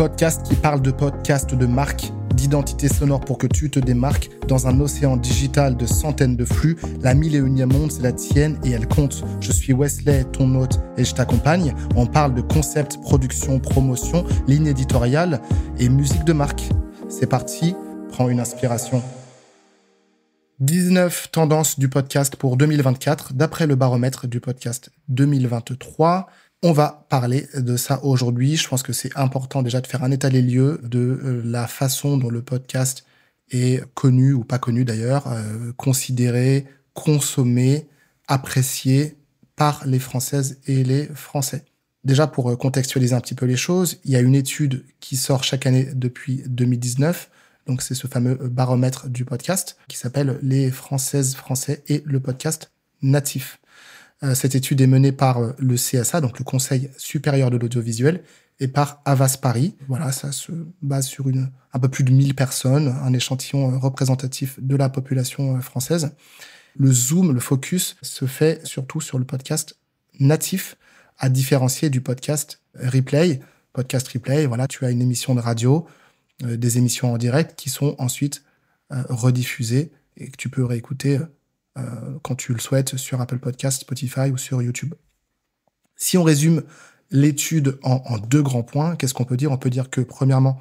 podcast qui parle de podcast, de marque, d'identité sonore pour que tu te démarques dans un océan digital de centaines de flux. La mille et unième monde, c'est la tienne et elle compte. Je suis Wesley, ton hôte, et je t'accompagne. On parle de concept, production, promotion, ligne éditoriale et musique de marque. C'est parti, prends une inspiration. 19 tendances du podcast pour 2024 d'après le baromètre du podcast 2023. On va parler de ça aujourd'hui. Je pense que c'est important déjà de faire un état des lieux de euh, la façon dont le podcast est connu ou pas connu d'ailleurs, euh, considéré, consommé, apprécié par les Françaises et les Français. Déjà pour euh, contextualiser un petit peu les choses, il y a une étude qui sort chaque année depuis 2019. Donc c'est ce fameux baromètre du podcast qui s'appelle Les Françaises, Français et le podcast natif. Euh, cette étude est menée par euh, le CSA, donc le Conseil supérieur de l'audiovisuel, et par Avas Paris. Voilà, ça se base sur une, un peu plus de 1000 personnes, un échantillon euh, représentatif de la population française. Le zoom, le focus se fait surtout sur le podcast natif, à différencier du podcast replay. Podcast replay, voilà, tu as une émission de radio, des émissions en direct qui sont ensuite rediffusées et que tu peux réécouter quand tu le souhaites sur Apple Podcast, Spotify ou sur YouTube. Si on résume l'étude en, deux grands points, qu'est-ce qu'on peut dire? On peut dire que premièrement,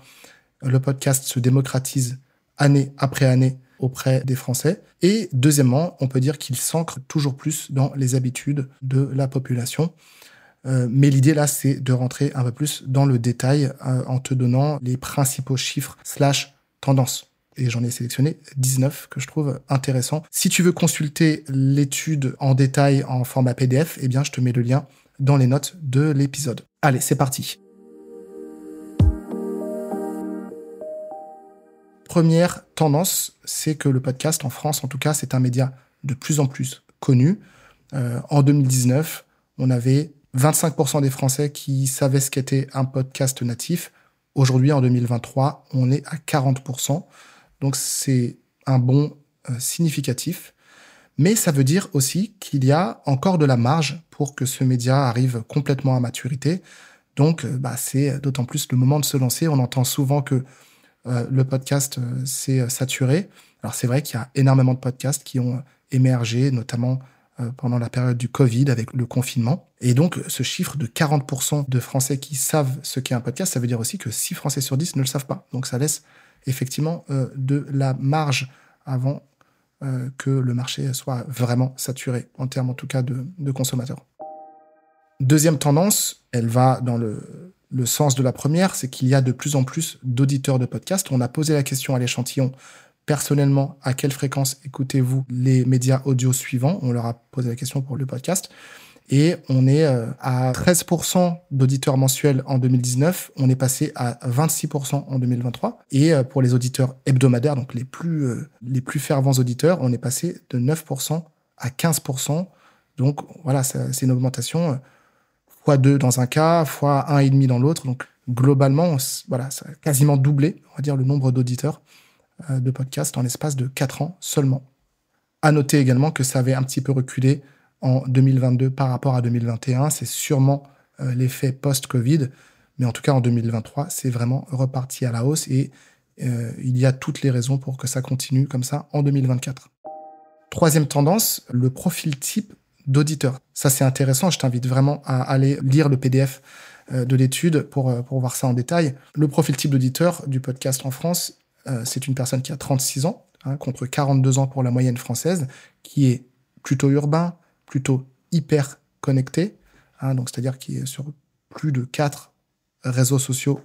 le podcast se démocratise année après année auprès des Français. Et deuxièmement, on peut dire qu'il s'ancre toujours plus dans les habitudes de la population. Euh, mais l'idée là, c'est de rentrer un peu plus dans le détail euh, en te donnant les principaux chiffres slash tendances et j'en ai sélectionné 19 que je trouve intéressants. Si tu veux consulter l'étude en détail en format PDF, eh bien, je te mets le lien dans les notes de l'épisode. Allez, c'est parti. Première tendance, c'est que le podcast en France, en tout cas, c'est un média de plus en plus connu. Euh, en 2019, on avait 25% des Français qui savaient ce qu'était un podcast natif. Aujourd'hui, en 2023, on est à 40%. Donc c'est un bond euh, significatif. Mais ça veut dire aussi qu'il y a encore de la marge pour que ce média arrive complètement à maturité. Donc, euh, bah, c'est d'autant plus le moment de se lancer. On entend souvent que euh, le podcast s'est saturé. Alors, c'est vrai qu'il y a énormément de podcasts qui ont émergé, notamment pendant la période du Covid avec le confinement. Et donc, ce chiffre de 40% de Français qui savent ce qu'est un podcast, ça veut dire aussi que 6 Français sur 10 ne le savent pas. Donc, ça laisse effectivement euh, de la marge avant euh, que le marché soit vraiment saturé, en termes en tout cas de, consommateurs. Deuxième tendance, elle va dans le, le sens de la première, c'est qu'il y a de plus en plus d'auditeurs de podcasts. On a posé la question à l'échantillon personnellement, à quelle fréquence écoutez-vous les médias audio suivants? On leur a posé la question pour le podcast. Et on est euh, à 13% d'auditeurs mensuels en 2019. On est passé à 26% en 2023. Et euh, pour les auditeurs hebdomadaires, donc les plus, euh, les plus fervents auditeurs, on est passé de 9% à 15%. Donc voilà, c'est une augmentation fois 2 dans un cas, fois 1,5 dans l'autre. Donc globalement, voilà, ça a quasiment doublé, on va dire, le nombre d'auditeurs de podcasts en l'espace de 4 ans seulement. À noter également que ça avait un petit peu reculé en 2022 par rapport à 2021. C'est sûrement euh, l'effet post-Covid, mais en tout cas en 2023, c'est vraiment reparti à la hausse et euh, il y a toutes les raisons pour que ça continue comme ça en 2024. Troisième tendance, le profil type d'auditeur. Ça, c'est intéressant. Je t'invite vraiment à aller lire le PDF euh, de l'étude pour, pour voir ça en détail. Le profil type d'auditeur du podcast en France, c'est une personne qui a 36 ans, hein, contre 42 ans pour la moyenne française, qui est plutôt urbain, plutôt hyper connecté, hein, donc c'est-à-dire qui est sur plus de quatre réseaux sociaux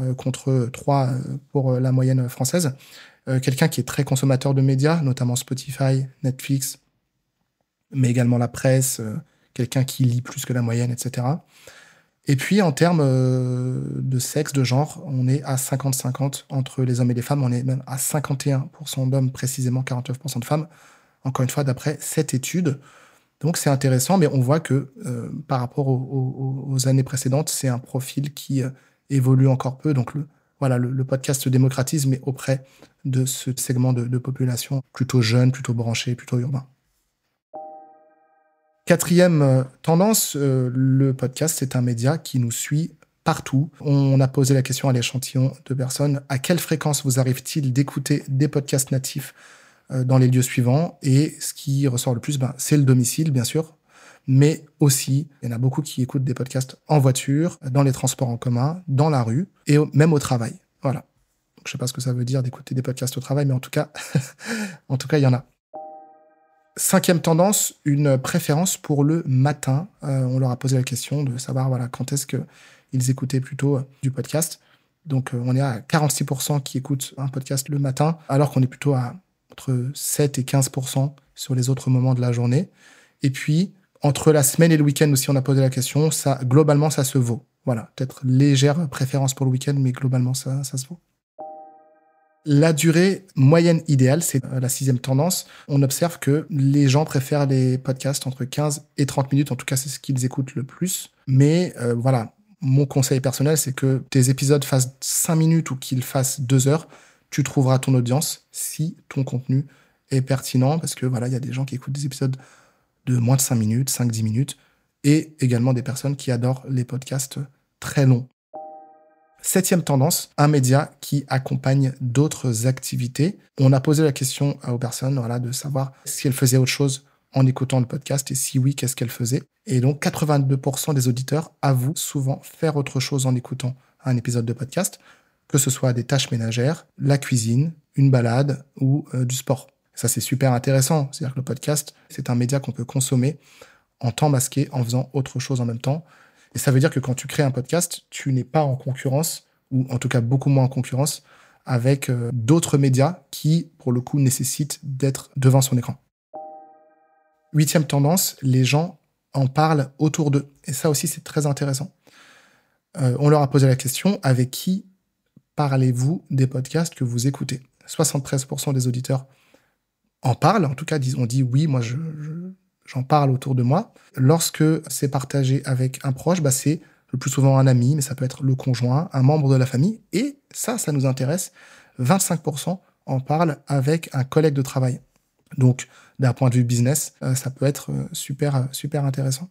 euh, contre trois euh, pour euh, la moyenne française. Quelqu'un qui est très consommateur de médias, notamment Spotify, Netflix, mais également la presse, quelqu'un qui lit plus que la moyenne, etc. Et puis en termes de sexe, de genre, on est à 50-50 entre les hommes et les femmes, on est même à 51% d'hommes, précisément 49% de femmes, encore une fois d'après cette étude. Donc c'est intéressant, mais on voit que euh, par rapport aux, années précédentes, c'est un profil qui euh, évolue encore peu. Donc le, voilà, le, podcast se démocratise, mais auprès de ce segment de, population plutôt jeune, plutôt branché, plutôt urbain. Quatrième euh, tendance, le podcast, c'est un média qui nous suit partout. On a posé la question à l'échantillon de personnes. À quelle fréquence vous arrive-t-il d'écouter des podcasts natifs dans les lieux suivants Et ce qui ressort le plus, ben, c'est le domicile, bien sûr. Mais aussi, il y en a beaucoup qui écoutent des podcasts en voiture, dans les transports en commun, dans la rue et même au travail. Voilà. Je sais pas ce que ça veut dire d'écouter des podcasts au travail, mais en tout cas, en tout cas, il y en a. Cinquième tendance, une préférence pour le matin. Euh, on leur a posé la question de savoir voilà quand est-ce qu'ils écoutaient plutôt euh, du podcast. Donc euh, on est à 46% qui écoutent un podcast le matin, alors qu'on est plutôt à entre 7 et 15% sur les autres moments de la journée. Et puis entre la semaine et le week-end aussi, on a posé la question. Ça globalement, ça se vaut. Voilà, peut-être légère préférence pour le week-end, mais globalement, ça, ça se vaut. La durée moyenne idéale, c'est euh, la sixième tendance. On observe que les gens préfèrent les podcasts entre 15 et 30 minutes. En tout cas, c'est ce qu'ils écoutent le plus. Mais euh, voilà, mon conseil personnel, c'est que tes épisodes fassent 5 minutes ou qu'ils fassent 2 heures. Tu trouveras ton audience si ton contenu est pertinent. Parce que voilà, il y a des gens qui écoutent des épisodes de moins de 5 minutes, 5-10 minutes. Et également des personnes qui adorent les podcasts très longs. Septième tendance, un média qui accompagne d'autres activités. On a posé la question aux personnes voilà, de savoir si elles faisaient autre chose en écoutant le podcast et si oui, qu'est-ce qu'elles faisaient. Et donc 82% des auditeurs avouent souvent faire autre chose en écoutant un épisode de podcast, que ce soit des tâches ménagères, la cuisine, une balade ou euh, du sport. Ça, c'est super intéressant. C'est-à-dire que le podcast, c'est un média qu'on peut consommer en temps masqué, en faisant autre chose en même temps. Et ça veut dire que quand tu crées un podcast, tu n'es pas en concurrence, ou en tout cas beaucoup moins en concurrence, avec euh, d'autres médias qui, pour le coup, nécessitent d'être devant son écran. Huitième tendance, les gens en parlent autour d'eux. Et ça aussi, c'est très intéressant. Euh, on leur a posé la question, avec qui parlez-vous des podcasts que vous écoutez? 73% des auditeurs en parlent, en tout cas, on dit oui, moi je, j'en parle autour de moi. Lorsque c'est partagé avec un proche, bah c'est le plus souvent un ami, mais ça peut être le conjoint, un membre de la famille. Et ça, ça nous intéresse. 25% en parlent avec un collègue de travail. Donc, d'un point de vue business, euh, ça peut être euh, super, super intéressant.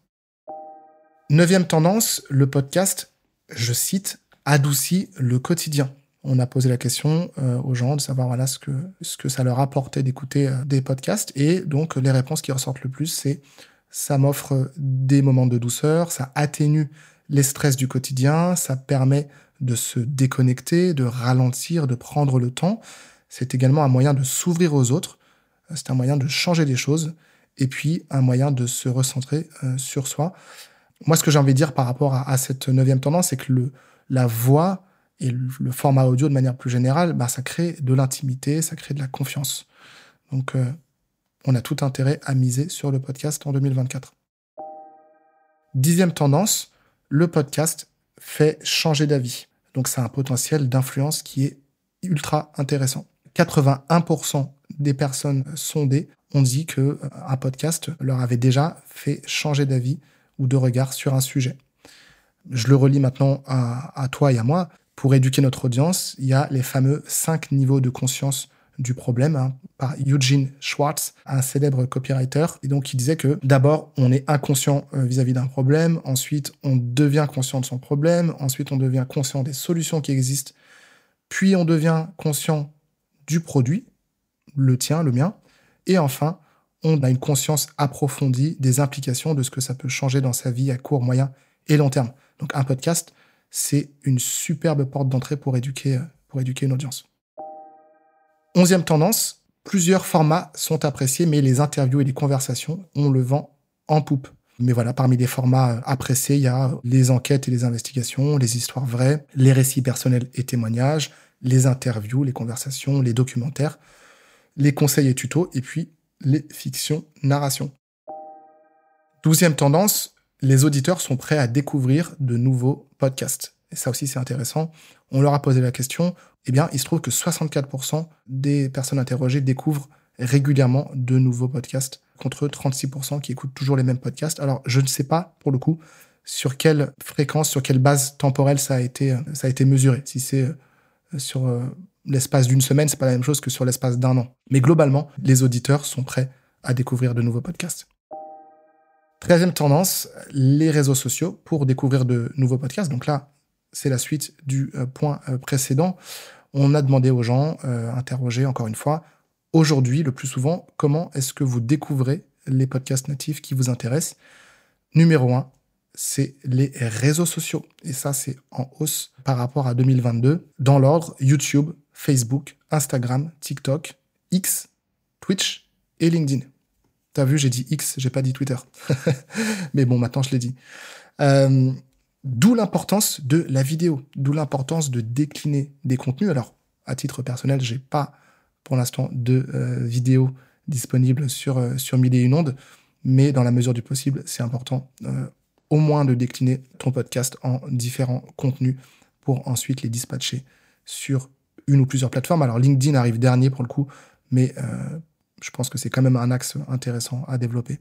Neuvième tendance, le podcast, je cite, adoucit le quotidien on a posé la question euh, aux gens de savoir voilà ce que ce que ça leur apportait d'écouter euh, des podcasts et donc les réponses qui ressortent le plus c'est ça m'offre des moments de douceur, ça atténue les stress du quotidien, ça permet de se déconnecter, de ralentir, de prendre le temps. C'est également un moyen de s'ouvrir aux autres, c'est un moyen de changer les choses et puis un moyen de se recentrer euh, sur soi. Moi, ce que j'ai envie de dire par rapport à cette neuvième tendance, c'est que le, la voix et le, format audio, de manière plus générale, bah, ça crée de l'intimité, ça crée de la confiance. Donc, euh, on a tout intérêt à miser sur le podcast en 2024. Dixième tendance, le podcast fait changer d'avis. Donc, c'est un potentiel d'influence qui est ultra intéressant. 81% des personnes sondées ont dit que euh, podcast leur avait déjà fait changer d'avis ou de regard sur un sujet. Je le relis maintenant à, toi et à moi pour éduquer notre audience, il y a les fameux cinq niveaux de conscience du problème hein, par Eugene Schwartz, un célèbre copywriter. Et donc, il disait que d'abord, on est inconscient euh, vis-à-vis d'un problème. Ensuite, on devient conscient de son problème. Ensuite, on devient conscient des solutions qui existent. Puis, on devient conscient du produit, le tien, le mien. Et enfin, on a une conscience approfondie des implications de ce que ça peut changer dans sa vie à court, moyen et long terme. Donc, un podcast, c'est une superbe porte d'entrée pour éduquer, pour éduquer une audience. Onzième tendance, plusieurs formats sont appréciés, mais les interviews et les conversations, on le vend en poupe. Mais voilà, parmi les formats appréciés, il y a les enquêtes et les investigations, les histoires vraies, les récits personnels et témoignages, les interviews, les conversations, les documentaires, les conseils et tutos, et puis les fictions narrations. Douzième tendance, les auditeurs sont prêts à découvrir de nouveaux podcasts. Et ça aussi, c'est intéressant. On leur a posé la question. Eh bien, il se trouve que 64% des personnes interrogées découvrent régulièrement de nouveaux podcasts, contre 36% qui écoutent toujours les mêmes podcasts. Alors, je ne sais pas, pour le coup, sur quelle fréquence, sur quelle base temporelle ça a été, ça a été mesuré. Si c'est euh, sur euh, l'espace d'une semaine, c'est pas la même chose que sur l'espace d'un an. Mais globalement, les auditeurs sont prêts à découvrir de nouveaux podcasts. Treizième tendance, les réseaux sociaux pour découvrir de nouveaux podcasts. Donc là, c'est la suite du point précédent. On a demandé aux gens, interrogé encore une fois, aujourd'hui, le plus souvent, comment est-ce que vous découvrez les podcasts natifs qui vous intéressent? Numéro un, c'est les réseaux sociaux. Et ça, c'est en hausse par rapport à 2022. Dans l'ordre, YouTube, Facebook, Instagram, TikTok, X, Twitch et LinkedIn. T'as vu, j'ai dit X, j'ai pas dit Twitter. Mais bon, maintenant je l'ai dit. Euh, d'où l'importance de la vidéo, d'où l'importance de décliner des contenus. Alors, à titre personnel, j'ai pas pour l'instant de euh, vidéos disponibles sur, euh, sur Mille et une ondes, mais dans la mesure du possible, c'est important au moins de décliner ton podcast en différents contenus pour ensuite les dispatcher sur une ou plusieurs plateformes. Alors LinkedIn arrive dernier pour le coup, mais je pense que c'est quand même un axe intéressant à développer.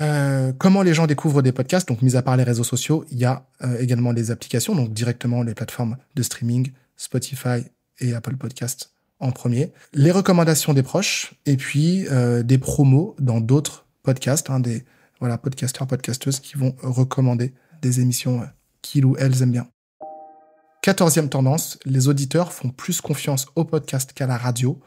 Euh, comment les gens découvrent des podcasts? Donc, mis à part les réseaux sociaux, il y a euh, également les applications, donc directement les plateformes de streaming, Spotify et Apple Podcasts en premier. Les recommandations des proches et puis des promos dans d'autres podcasts, hein, des voilà podcasteurs, podcasteuses qui vont recommander des émissions qu'ils ou elles aiment bien. Quatorzième tendance, les auditeurs font plus confiance au podcast qu'à la radio,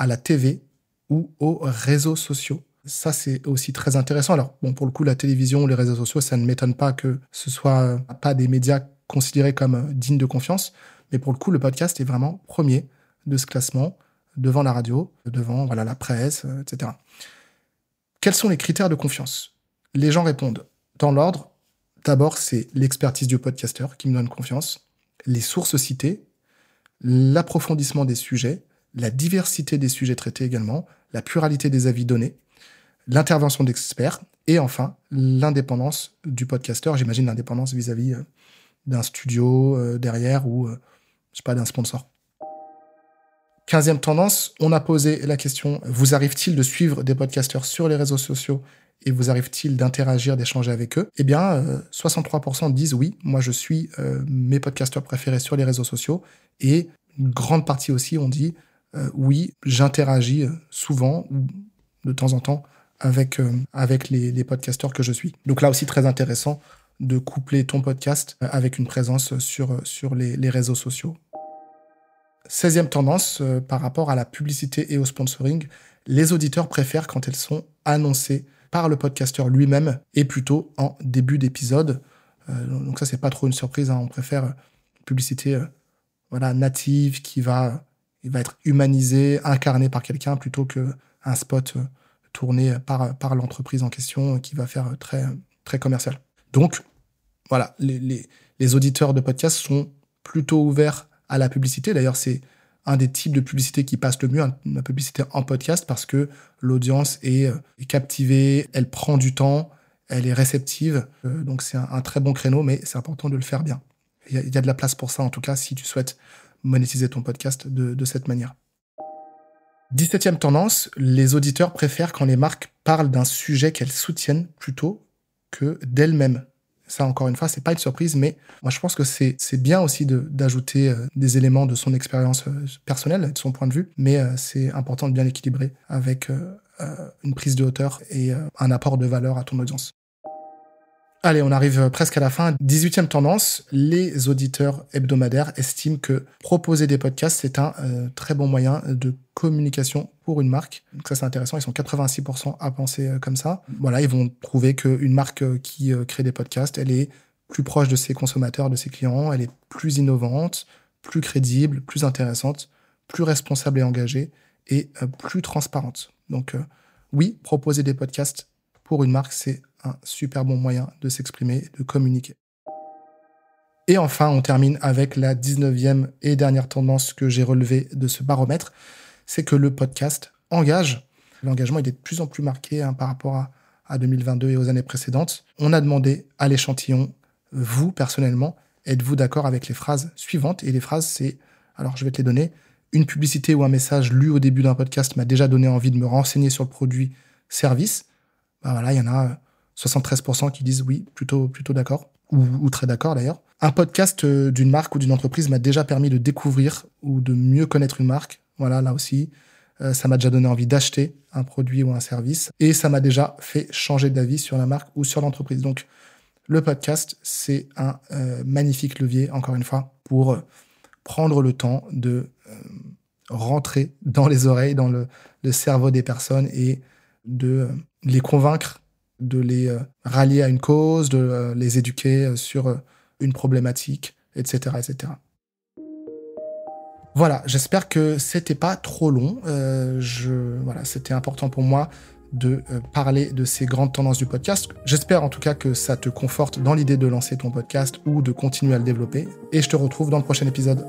à la TV ou aux réseaux sociaux. Ça, c'est aussi très intéressant. Alors, bon, pour le coup, la télévision, les réseaux sociaux, ça ne m'étonne pas que ce soit euh, pas des médias considérés comme euh, dignes de confiance. Mais pour le coup, le podcast est vraiment premier de ce classement, devant la radio, devant voilà, la presse, euh, etc. Quels sont les critères de confiance? Les gens répondent dans l'ordre. D'abord, c'est l'expertise du podcasteur qui me donne confiance les sources citées, l'approfondissement des sujets, la diversité des sujets traités également, la pluralité des avis donnés, l'intervention d'experts et enfin l'indépendance du podcasteur. J'imagine l'indépendance vis-à-vis euh, d'un studio euh, derrière ou euh, je sais pas d'un sponsor. Quinzième tendance, on a posé la question vous arrive-t-il de suivre des podcasteurs sur les réseaux sociaux et vous arrive-t-il d'interagir, d'échanger avec eux? Eh bien, 63% euh, disent oui, moi je suis mes podcasteurs préférés sur les réseaux sociaux, et une grande partie aussi ont dit euh, oui, j'interagis souvent ou de temps en temps avec, avec les, les podcasteurs que je suis. Donc là aussi très intéressant de coupler ton podcast avec une présence sur, sur les, réseaux sociaux. 16e tendance par rapport à la publicité et au sponsoring, les auditeurs préfèrent quand elles sont annoncées par le podcasteur lui-même et plutôt en début d'épisode. Euh, donc ça, c'est pas trop une surprise. Hein. On préfère publicité euh, voilà, native qui va, il va être humanisé, incarné par quelqu'un plutôt qu'un spot euh, tourné par, par l'entreprise en question qui va faire très, très commercial. Donc, voilà, les, auditeurs de podcast sont plutôt ouverts à la publicité. D'ailleurs, c'est un des types de publicité qui passe le mieux, la publicité en podcast, parce que l'audience est, euh, captivée, elle prend du temps, elle est réceptive. Euh, donc c'est un, très bon créneau, mais c'est important de le faire bien. Il y, a, de la place pour ça, en tout cas, si tu souhaites monétiser ton podcast de, cette manière. 17e tendance, les auditeurs préfèrent quand les marques parlent d'un sujet qu'elles soutiennent plutôt que d'elles-mêmes. Ça, encore une fois, c'est pas une surprise, mais moi, je pense que c'est bien aussi d'ajouter euh, des éléments de son expérience euh, personnelle, de son point de vue, mais euh, c'est important de bien équilibrer avec une prise de hauteur et un apport de valeur à ton audience. Allez, on arrive presque à la fin. 18e tendance, les auditeurs hebdomadaires estiment que proposer des podcasts, c'est un euh, très bon moyen de communication pour une marque. Donc ça, c'est intéressant. Ils sont 86% à penser euh, comme ça. Voilà, ils vont prouver qu'une marque euh, qui crée des podcasts, elle est plus proche de ses consommateurs, de ses clients, elle est plus innovante, plus crédible, plus intéressante, plus responsable et engagée et plus transparente. Donc oui, proposer des podcasts pour une marque, c'est un super bon moyen de s'exprimer, de communiquer. Et enfin, on termine avec la 19e et dernière tendance que j'ai relevée de ce baromètre, c'est que le podcast engage. L'engagement est de plus en plus marqué hein, par rapport à, à 2022 et aux années précédentes. On a demandé à l'échantillon, vous personnellement, êtes-vous d'accord avec les phrases suivantes? Et les phrases, c'est, alors je vais te les donner, une publicité ou un message lu au début d'un podcast m'a déjà donné envie de me renseigner sur le produit service. Ben voilà, il y en a 73% qui disent oui, plutôt, plutôt d'accord, ou, très d'accord d'ailleurs. Un podcast euh, d'une marque ou d'une entreprise m'a déjà permis de découvrir ou de mieux connaître une marque. Voilà, là aussi, euh, ça m'a déjà donné envie d'acheter un produit ou un service. Et ça m'a déjà fait changer d'avis sur la marque ou sur l'entreprise. Donc, le podcast, c'est un euh, magnifique levier, encore une fois, pour prendre le temps de rentrer dans les oreilles, dans le, cerveau des personnes et de les convaincre, de les rallier à une cause, de les éduquer sur une problématique, etc., etc. Voilà, j'espère que c'était pas trop long. Euh, voilà, c'était important pour moi de euh, parler de ces grandes tendances du podcast. J'espère en tout cas que ça te conforte dans l'idée de lancer ton podcast ou de continuer à le développer. Et je te retrouve dans le prochain épisode.